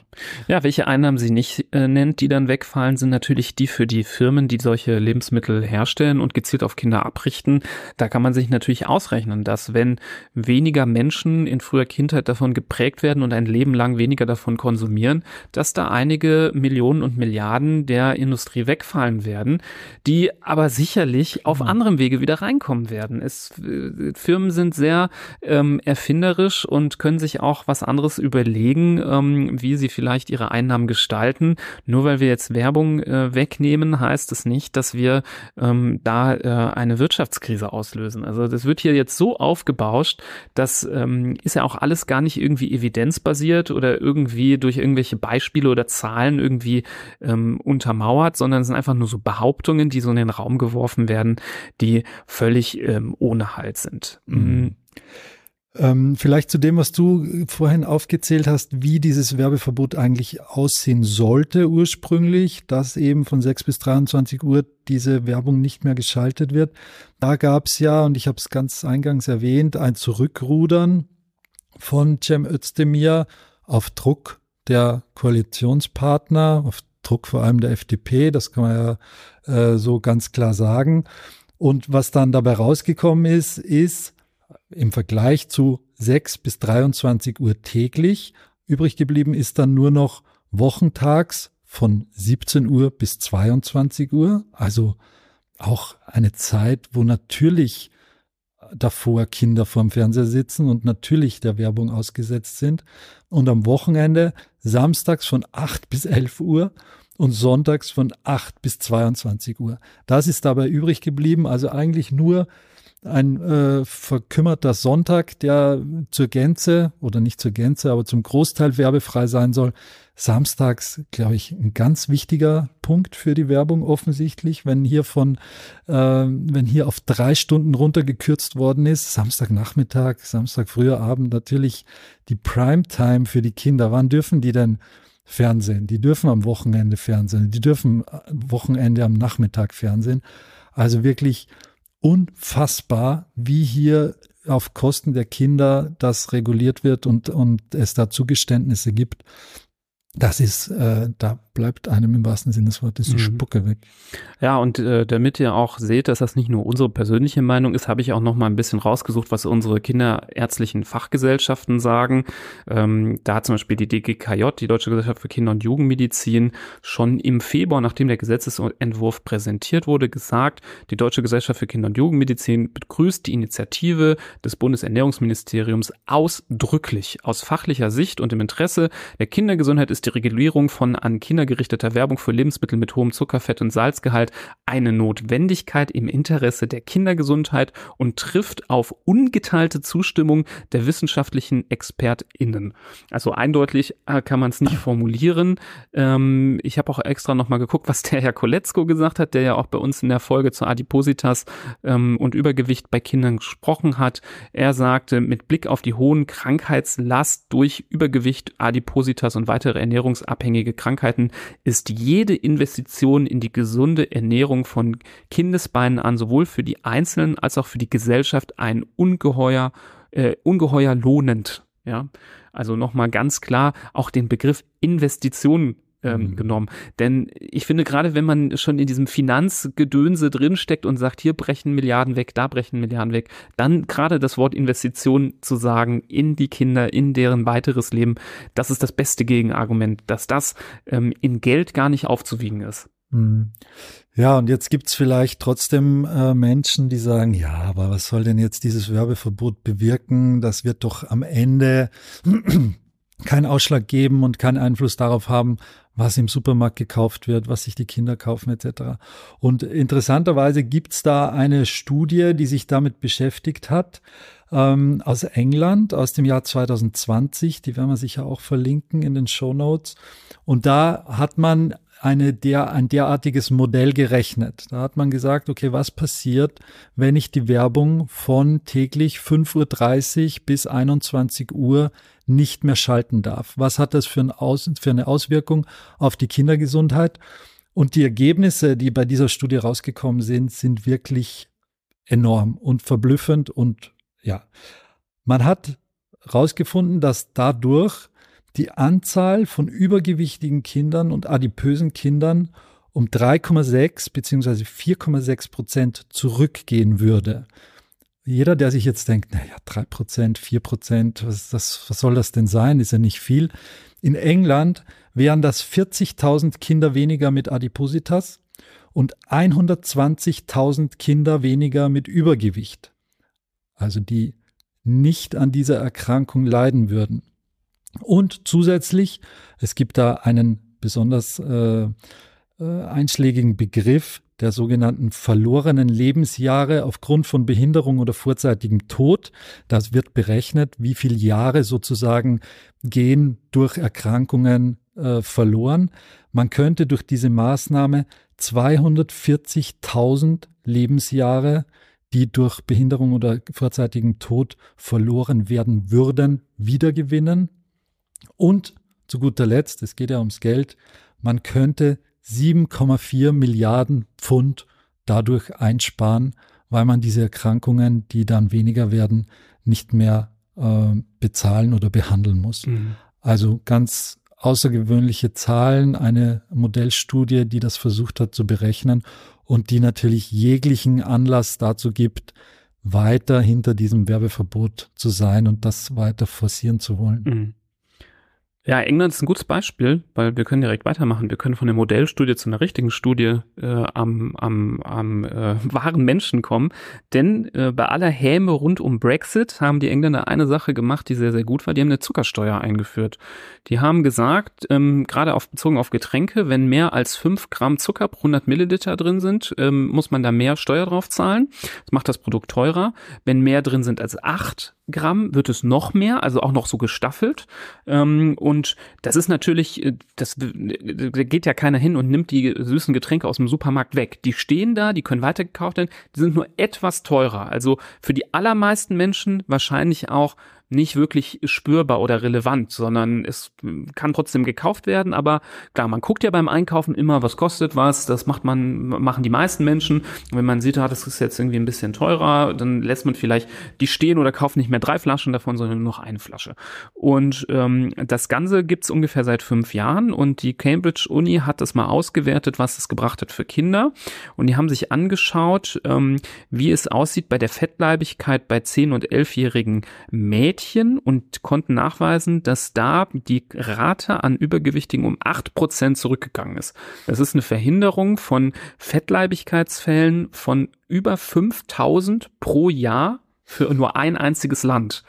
ja, welche Einnahmen sie nicht äh, nennt, die dann wegfallen, sind natürlich die für die Firmen, die solche Lebensmittel herstellen und gezielt auf Kinder abrichten. Da kann man sich natürlich ausrechnen, dass wenn weniger Menschen in früher Kindheit davon geprägt werden und ein Leben lang weniger davon konsumieren, dass da einige Millionen und Milliarden der Industrie wegfallen werden, die aber sicherlich auf mhm. anderem Wege wieder reinkommen werden. Es, äh, Firmen sind sehr ähm, erfinderisch und können sich auch was anderes anderes überlegen, ähm, wie sie vielleicht ihre Einnahmen gestalten. Nur weil wir jetzt Werbung äh, wegnehmen, heißt es nicht, dass wir ähm, da äh, eine Wirtschaftskrise auslösen. Also das wird hier jetzt so aufgebauscht, das ähm, ist ja auch alles gar nicht irgendwie evidenzbasiert oder irgendwie durch irgendwelche Beispiele oder Zahlen irgendwie ähm, untermauert, sondern es sind einfach nur so Behauptungen, die so in den Raum geworfen werden, die völlig ähm, ohne Halt sind. Mhm. Ähm, vielleicht zu dem, was du vorhin aufgezählt hast, wie dieses Werbeverbot eigentlich aussehen sollte ursprünglich, dass eben von 6 bis 23 Uhr diese Werbung nicht mehr geschaltet wird. Da gab es ja, und ich habe es ganz eingangs erwähnt, ein Zurückrudern von Cem Özdemir auf Druck der Koalitionspartner, auf Druck vor allem der FDP, das kann man ja äh, so ganz klar sagen. Und was dann dabei rausgekommen ist, ist, im Vergleich zu 6 bis 23 Uhr täglich. Übrig geblieben ist dann nur noch wochentags von 17 Uhr bis 22 Uhr. Also auch eine Zeit, wo natürlich davor Kinder vorm Fernseher sitzen und natürlich der Werbung ausgesetzt sind. Und am Wochenende samstags von 8 bis 11 Uhr und sonntags von 8 bis 22 Uhr. Das ist dabei übrig geblieben. Also eigentlich nur ein äh, verkümmerter Sonntag, der zur Gänze oder nicht zur Gänze, aber zum Großteil werbefrei sein soll. Samstags, glaube ich, ein ganz wichtiger Punkt für die Werbung offensichtlich, wenn hier von, äh, wenn hier auf drei Stunden runtergekürzt worden ist, Samstagnachmittag, Samstag früher Abend, natürlich die Primetime für die Kinder. Wann dürfen die denn Fernsehen? Die dürfen am Wochenende Fernsehen, die dürfen Wochenende am Nachmittag Fernsehen. Also wirklich unfassbar, wie hier auf Kosten der Kinder das reguliert wird und, und es da Zugeständnisse gibt. Das ist, äh, da bleibt einem im wahrsten Sinne des Wortes die mhm. Spucke weg. Ja, und äh, damit ihr auch seht, dass das nicht nur unsere persönliche Meinung ist, habe ich auch noch mal ein bisschen rausgesucht, was unsere kinderärztlichen Fachgesellschaften sagen. Ähm, da hat zum Beispiel die DGKJ, die Deutsche Gesellschaft für Kinder- und Jugendmedizin, schon im Februar, nachdem der Gesetzesentwurf präsentiert wurde, gesagt, die Deutsche Gesellschaft für Kinder- und Jugendmedizin begrüßt die Initiative des Bundesernährungsministeriums ausdrücklich. Aus fachlicher Sicht und im Interesse der Kindergesundheit ist die Regulierung von an Kinder gerichteter Werbung für Lebensmittel mit hohem Zuckerfett und Salzgehalt eine Notwendigkeit im Interesse der Kindergesundheit und trifft auf ungeteilte Zustimmung der wissenschaftlichen ExpertInnen. Also eindeutig äh, kann man es nicht formulieren. Ähm, ich habe auch extra nochmal geguckt, was der Herr Koletzko gesagt hat, der ja auch bei uns in der Folge zu Adipositas ähm, und Übergewicht bei Kindern gesprochen hat. Er sagte, mit Blick auf die hohen Krankheitslast durch Übergewicht, Adipositas und weitere ernährungsabhängige Krankheiten ist jede Investition in die gesunde Ernährung von Kindesbeinen an sowohl für die Einzelnen als auch für die Gesellschaft ein ungeheuer, äh, ungeheuer lohnend. Ja, also nochmal ganz klar auch den Begriff Investition ähm, mhm. genommen. Denn ich finde, gerade wenn man schon in diesem Finanzgedönse drinsteckt und sagt, hier brechen Milliarden weg, da brechen Milliarden weg, dann gerade das Wort Investition zu sagen in die Kinder, in deren weiteres Leben, das ist das beste Gegenargument, dass das ähm, in Geld gar nicht aufzuwiegen ist. Mhm. Ja, und jetzt gibt's vielleicht trotzdem äh, Menschen, die sagen, ja, aber was soll denn jetzt dieses Werbeverbot bewirken? Das wird doch am Ende keinen Ausschlag geben und keinen Einfluss darauf haben, was im Supermarkt gekauft wird, was sich die Kinder kaufen etc. Und interessanterweise gibt's da eine Studie, die sich damit beschäftigt hat, ähm, aus England, aus dem Jahr 2020, die werden wir sicher auch verlinken in den Show Notes. Und da hat man eine der, ein derartiges Modell gerechnet. Da hat man gesagt, okay, was passiert, wenn ich die Werbung von täglich 5.30 Uhr bis 21 Uhr nicht mehr schalten darf? Was hat das für, ein Aus, für eine Auswirkung auf die Kindergesundheit? Und die Ergebnisse, die bei dieser Studie rausgekommen sind, sind wirklich enorm und verblüffend und ja. Man hat rausgefunden, dass dadurch die Anzahl von übergewichtigen Kindern und adipösen Kindern um 3,6 beziehungsweise 4,6 Prozent zurückgehen würde. Jeder, der sich jetzt denkt, naja, 3 Prozent, 4 Prozent, was, was soll das denn sein? Ist ja nicht viel. In England wären das 40.000 Kinder weniger mit Adipositas und 120.000 Kinder weniger mit Übergewicht. Also die nicht an dieser Erkrankung leiden würden. Und zusätzlich, es gibt da einen besonders äh, einschlägigen Begriff der sogenannten verlorenen Lebensjahre aufgrund von Behinderung oder vorzeitigem Tod. Das wird berechnet, wie viele Jahre sozusagen gehen durch Erkrankungen äh, verloren. Man könnte durch diese Maßnahme 240.000 Lebensjahre die durch Behinderung oder vorzeitigen Tod verloren werden würden, wiedergewinnen. Und zu guter Letzt, es geht ja ums Geld, man könnte 7,4 Milliarden Pfund dadurch einsparen, weil man diese Erkrankungen, die dann weniger werden, nicht mehr äh, bezahlen oder behandeln muss. Mhm. Also ganz außergewöhnliche Zahlen, eine Modellstudie, die das versucht hat zu berechnen und die natürlich jeglichen Anlass dazu gibt, weiter hinter diesem Werbeverbot zu sein und das weiter forcieren zu wollen. Mhm. Ja, England ist ein gutes Beispiel, weil wir können direkt weitermachen. Wir können von der Modellstudie zu einer richtigen Studie äh, am, am, am äh, wahren Menschen kommen. Denn äh, bei aller Häme rund um Brexit haben die Engländer eine Sache gemacht, die sehr, sehr gut war. Die haben eine Zuckersteuer eingeführt. Die haben gesagt, ähm, gerade auf, bezogen auf Getränke, wenn mehr als fünf Gramm Zucker pro 100 Milliliter drin sind, ähm, muss man da mehr Steuer drauf zahlen. Das macht das Produkt teurer. Wenn mehr drin sind als acht Gramm wird es noch mehr, also auch noch so gestaffelt. Ähm, und das ist natürlich, äh, das da geht ja keiner hin und nimmt die süßen Getränke aus dem Supermarkt weg. Die stehen da, die können weitergekauft werden, die sind nur etwas teurer. Also für die allermeisten Menschen wahrscheinlich auch nicht wirklich spürbar oder relevant, sondern es kann trotzdem gekauft werden. Aber klar, man guckt ja beim Einkaufen immer, was kostet was. Das macht man, machen die meisten Menschen. Und wenn man sieht, ah, das ist jetzt irgendwie ein bisschen teurer, dann lässt man vielleicht die stehen oder kauft nicht mehr drei Flaschen davon, sondern nur noch eine Flasche. Und ähm, das Ganze gibt's ungefähr seit fünf Jahren und die Cambridge Uni hat das mal ausgewertet, was es gebracht hat für Kinder. Und die haben sich angeschaut, ähm, wie es aussieht bei der Fettleibigkeit bei 10- und 11-jährigen Mädchen Mädchen und konnten nachweisen, dass da die Rate an Übergewichtigen um acht Prozent zurückgegangen ist. Das ist eine Verhinderung von Fettleibigkeitsfällen von über 5000 pro Jahr für nur ein einziges Land.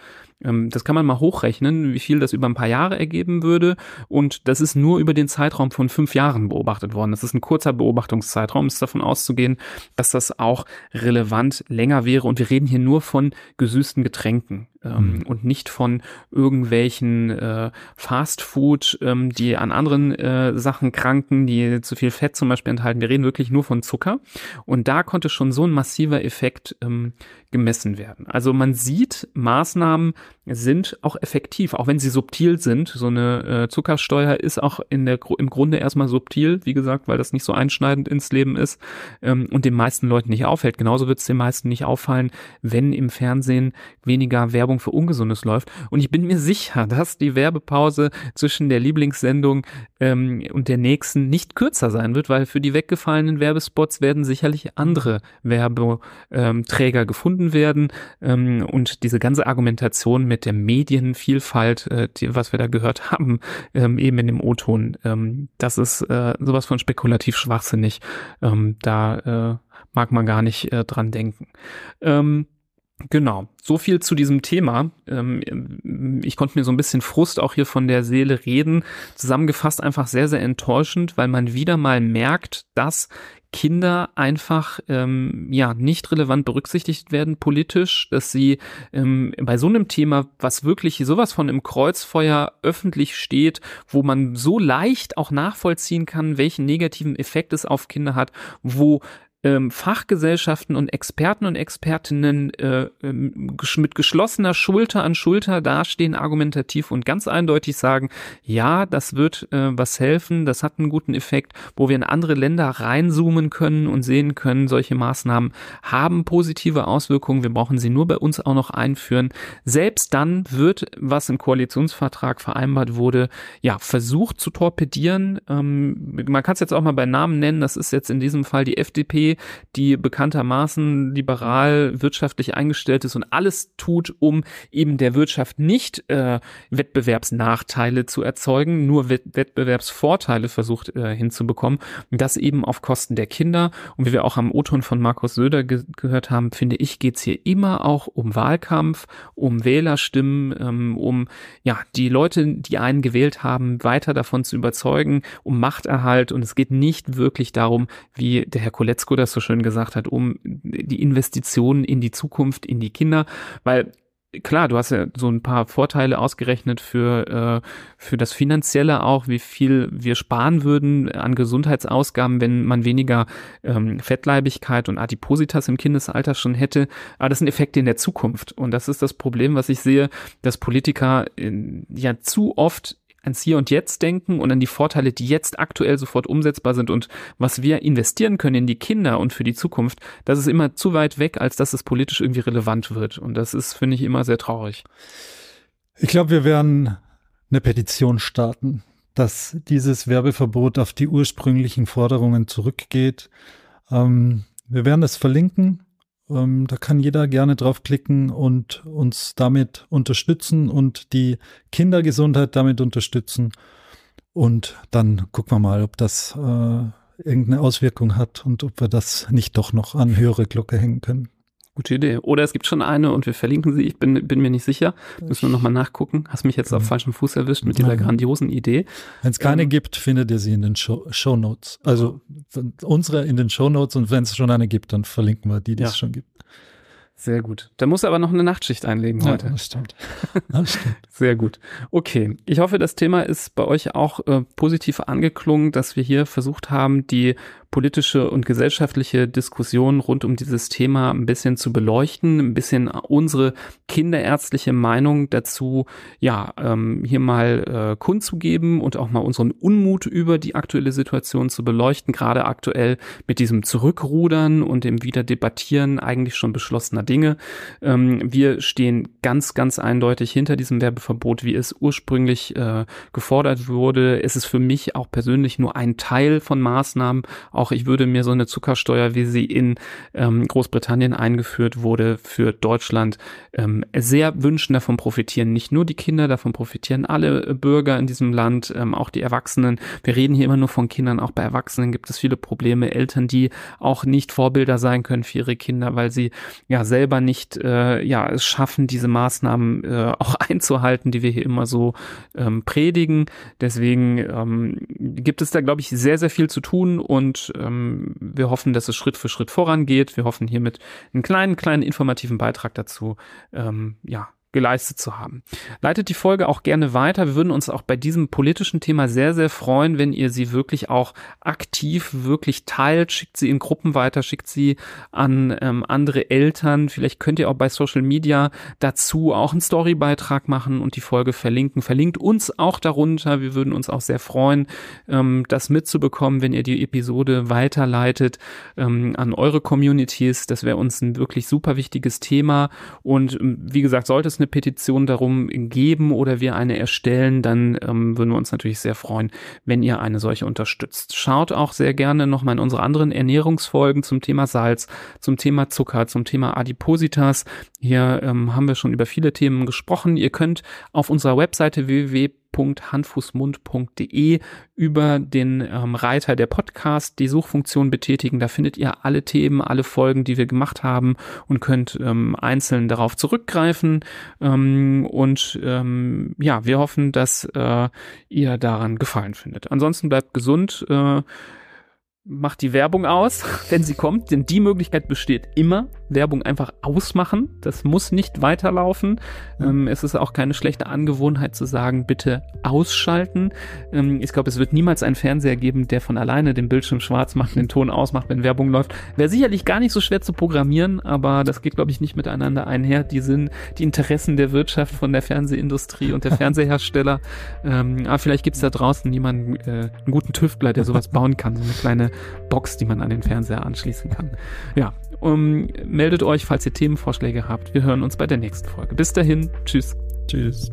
Ähm, das kann man mal hochrechnen, wie viel das über ein paar Jahre ergeben würde. Und das ist nur über den Zeitraum von fünf Jahren beobachtet worden. Das ist ein kurzer Beobachtungszeitraum. Es ist davon auszugehen, dass das auch relevant länger wäre. Und wir reden hier nur von gesüßten Getränken ähm, mhm. und nicht von irgendwelchen äh, Fast Food, ähm, die an anderen äh, Sachen kranken, die zu viel Fett zum Beispiel enthalten. Wir reden wirklich nur von Zucker. Und da konnte schon so ein massiver Effekt ähm, gemessen werden. Also man sieht, Maßnahmen sind auch effektiv, auch wenn sie subtil sind. So eine äh, Zuckersteuer ist auch in der im Grunde erstmal subtil, wie gesagt, weil das nicht so einschneidend ins Leben ist ähm, und den meisten Leuten nicht auffällt. Genauso wird es den meisten nicht auffallen, wenn im Fernsehen weniger Werbung für Ungesundes läuft. Und ich bin mir sicher, dass die Werbepause zwischen der Lieblingssendung ähm, und der nächsten nicht kürzer sein wird, weil für die weggefallenen Werbespots werden sicherlich andere Werbeträger gefunden werden ähm, und diese ganze Argumentation mit der Medienvielfalt, äh, die, was wir da gehört haben, ähm, eben in dem O-Ton, ähm, das ist äh, sowas von spekulativ schwachsinnig. Ähm, da äh, mag man gar nicht äh, dran denken. Ähm, Genau, so viel zu diesem Thema. Ähm, ich konnte mir so ein bisschen Frust auch hier von der Seele reden. Zusammengefasst einfach sehr, sehr enttäuschend, weil man wieder mal merkt, dass Kinder einfach ähm, ja nicht relevant berücksichtigt werden politisch, dass sie ähm, bei so einem Thema, was wirklich sowas von im Kreuzfeuer öffentlich steht, wo man so leicht auch nachvollziehen kann, welchen negativen Effekt es auf Kinder hat, wo ähm, Fachgesellschaften und Experten und Expertinnen äh, ähm, mit geschlossener Schulter an Schulter dastehen, argumentativ und ganz eindeutig sagen, ja, das wird äh, was helfen, das hat einen guten Effekt, wo wir in andere Länder reinzoomen können und sehen können, solche Maßnahmen haben positive Auswirkungen, wir brauchen sie nur bei uns auch noch einführen. Selbst dann wird, was im Koalitionsvertrag vereinbart wurde, ja, versucht zu torpedieren. Ähm, man kann es jetzt auch mal bei Namen nennen, das ist jetzt in diesem Fall die FDP, die bekanntermaßen liberal wirtschaftlich eingestellt ist und alles tut, um eben der Wirtschaft nicht äh, Wettbewerbsnachteile zu erzeugen, nur Wettbewerbsvorteile versucht äh, hinzubekommen. Und das eben auf Kosten der Kinder. Und wie wir auch am O-Ton von Markus Söder ge gehört haben, finde ich, geht es hier immer auch um Wahlkampf, um Wählerstimmen, ähm, um ja die Leute, die einen gewählt haben, weiter davon zu überzeugen, um Machterhalt. Und es geht nicht wirklich darum, wie der Herr Koletzko das so schön gesagt hat, um die Investitionen in die Zukunft, in die Kinder, weil klar, du hast ja so ein paar Vorteile ausgerechnet für, äh, für das Finanzielle auch, wie viel wir sparen würden an Gesundheitsausgaben, wenn man weniger ähm, Fettleibigkeit und Adipositas im Kindesalter schon hätte. Aber das sind Effekte in der Zukunft. Und das ist das Problem, was ich sehe, dass Politiker äh, ja zu oft ans Hier und Jetzt denken und an die Vorteile, die jetzt aktuell sofort umsetzbar sind und was wir investieren können in die Kinder und für die Zukunft, das ist immer zu weit weg, als dass es politisch irgendwie relevant wird. Und das ist, finde ich, immer sehr traurig. Ich glaube, wir werden eine Petition starten, dass dieses Werbeverbot auf die ursprünglichen Forderungen zurückgeht. Ähm, wir werden es verlinken ähm, da kann jeder gerne draufklicken und uns damit unterstützen und die Kindergesundheit damit unterstützen. Und dann gucken wir mal, ob das äh, irgendeine Auswirkung hat und ob wir das nicht doch noch an höhere Glocke hängen können. Gute Idee. Oder es gibt schon eine und wir verlinken sie. Ich bin, bin mir nicht sicher. Müssen wir nochmal nachgucken. Hast mich jetzt auf falschem Fuß erwischt mit dieser grandiosen Idee. Wenn es keine ähm, gibt, findet ihr sie in den Show, Show Notes. Also unsere in den Show Notes und wenn es schon eine gibt, dann verlinken wir die, die ja. es schon gibt. Sehr gut. Da muss aber noch eine Nachtschicht einlegen heute. Ja, das stimmt. Das stimmt. Sehr gut. Okay. Ich hoffe, das Thema ist bei euch auch äh, positiv angeklungen, dass wir hier versucht haben, die politische und gesellschaftliche Diskussion rund um dieses Thema ein bisschen zu beleuchten, ein bisschen unsere kinderärztliche Meinung dazu, ja, ähm, hier mal äh, kundzugeben und auch mal unseren Unmut über die aktuelle Situation zu beleuchten, gerade aktuell mit diesem Zurückrudern und dem Wiederdebattieren eigentlich schon beschlossener Dinge. Ähm, wir stehen ganz, ganz eindeutig hinter diesem Werbeverbot, wie es ursprünglich äh, gefordert wurde. Es ist für mich auch persönlich nur ein Teil von Maßnahmen, auch ich würde mir so eine Zuckersteuer, wie sie in ähm, Großbritannien eingeführt wurde, für Deutschland ähm, sehr wünschen. Davon profitieren nicht nur die Kinder, davon profitieren alle Bürger in diesem Land, ähm, auch die Erwachsenen. Wir reden hier immer nur von Kindern, auch bei Erwachsenen gibt es viele Probleme. Eltern, die auch nicht Vorbilder sein können für ihre Kinder, weil sie ja selber nicht äh, ja es schaffen, diese Maßnahmen äh, auch einzuhalten, die wir hier immer so ähm, predigen. Deswegen ähm, gibt es da, glaube ich, sehr, sehr viel zu tun und ähm, wir hoffen, dass es Schritt für Schritt vorangeht. Wir hoffen hiermit einen kleinen, kleinen informativen Beitrag dazu, ähm, ja, geleistet zu haben. Leitet die Folge auch gerne weiter. Wir würden uns auch bei diesem politischen Thema sehr, sehr freuen, wenn ihr sie wirklich auch aktiv wirklich teilt. Schickt sie in Gruppen weiter, schickt sie an ähm, andere Eltern. Vielleicht könnt ihr auch bei Social Media dazu auch einen Storybeitrag machen und die Folge verlinken. Verlinkt uns auch darunter. Wir würden uns auch sehr freuen, ähm, das mitzubekommen, wenn ihr die Episode weiterleitet ähm, an eure Communities. Das wäre uns ein wirklich super wichtiges Thema. Und ähm, wie gesagt, sollte es eine Petition darum geben oder wir eine erstellen, dann ähm, würden wir uns natürlich sehr freuen, wenn ihr eine solche unterstützt. Schaut auch sehr gerne nochmal in unsere anderen Ernährungsfolgen zum Thema Salz, zum Thema Zucker, zum Thema Adipositas. Hier ähm, haben wir schon über viele Themen gesprochen. Ihr könnt auf unserer Webseite www www.handfußmund.de über den ähm, Reiter der Podcast die Suchfunktion betätigen. Da findet ihr alle Themen, alle Folgen, die wir gemacht haben und könnt ähm, einzeln darauf zurückgreifen. Ähm, und ähm, ja, wir hoffen, dass äh, ihr daran Gefallen findet. Ansonsten bleibt gesund. Äh, macht die Werbung aus, wenn sie kommt, denn die Möglichkeit besteht immer. Werbung einfach ausmachen. Das muss nicht weiterlaufen. Mhm. Ähm, es ist auch keine schlechte Angewohnheit zu sagen, bitte ausschalten. Ähm, ich glaube, es wird niemals einen Fernseher geben, der von alleine den Bildschirm schwarz macht, den Ton ausmacht, wenn Werbung läuft. Wäre sicherlich gar nicht so schwer zu programmieren, aber das geht, glaube ich, nicht miteinander einher. Die sind die Interessen der Wirtschaft von der Fernsehindustrie und der Fernsehersteller. ähm, aber vielleicht gibt's da draußen jemanden, äh, einen guten Tüftler, der sowas bauen kann, so eine kleine Box, die man an den Fernseher anschließen kann. Ja, um, meldet euch, falls ihr Themenvorschläge habt. Wir hören uns bei der nächsten Folge. Bis dahin, tschüss. Tschüss.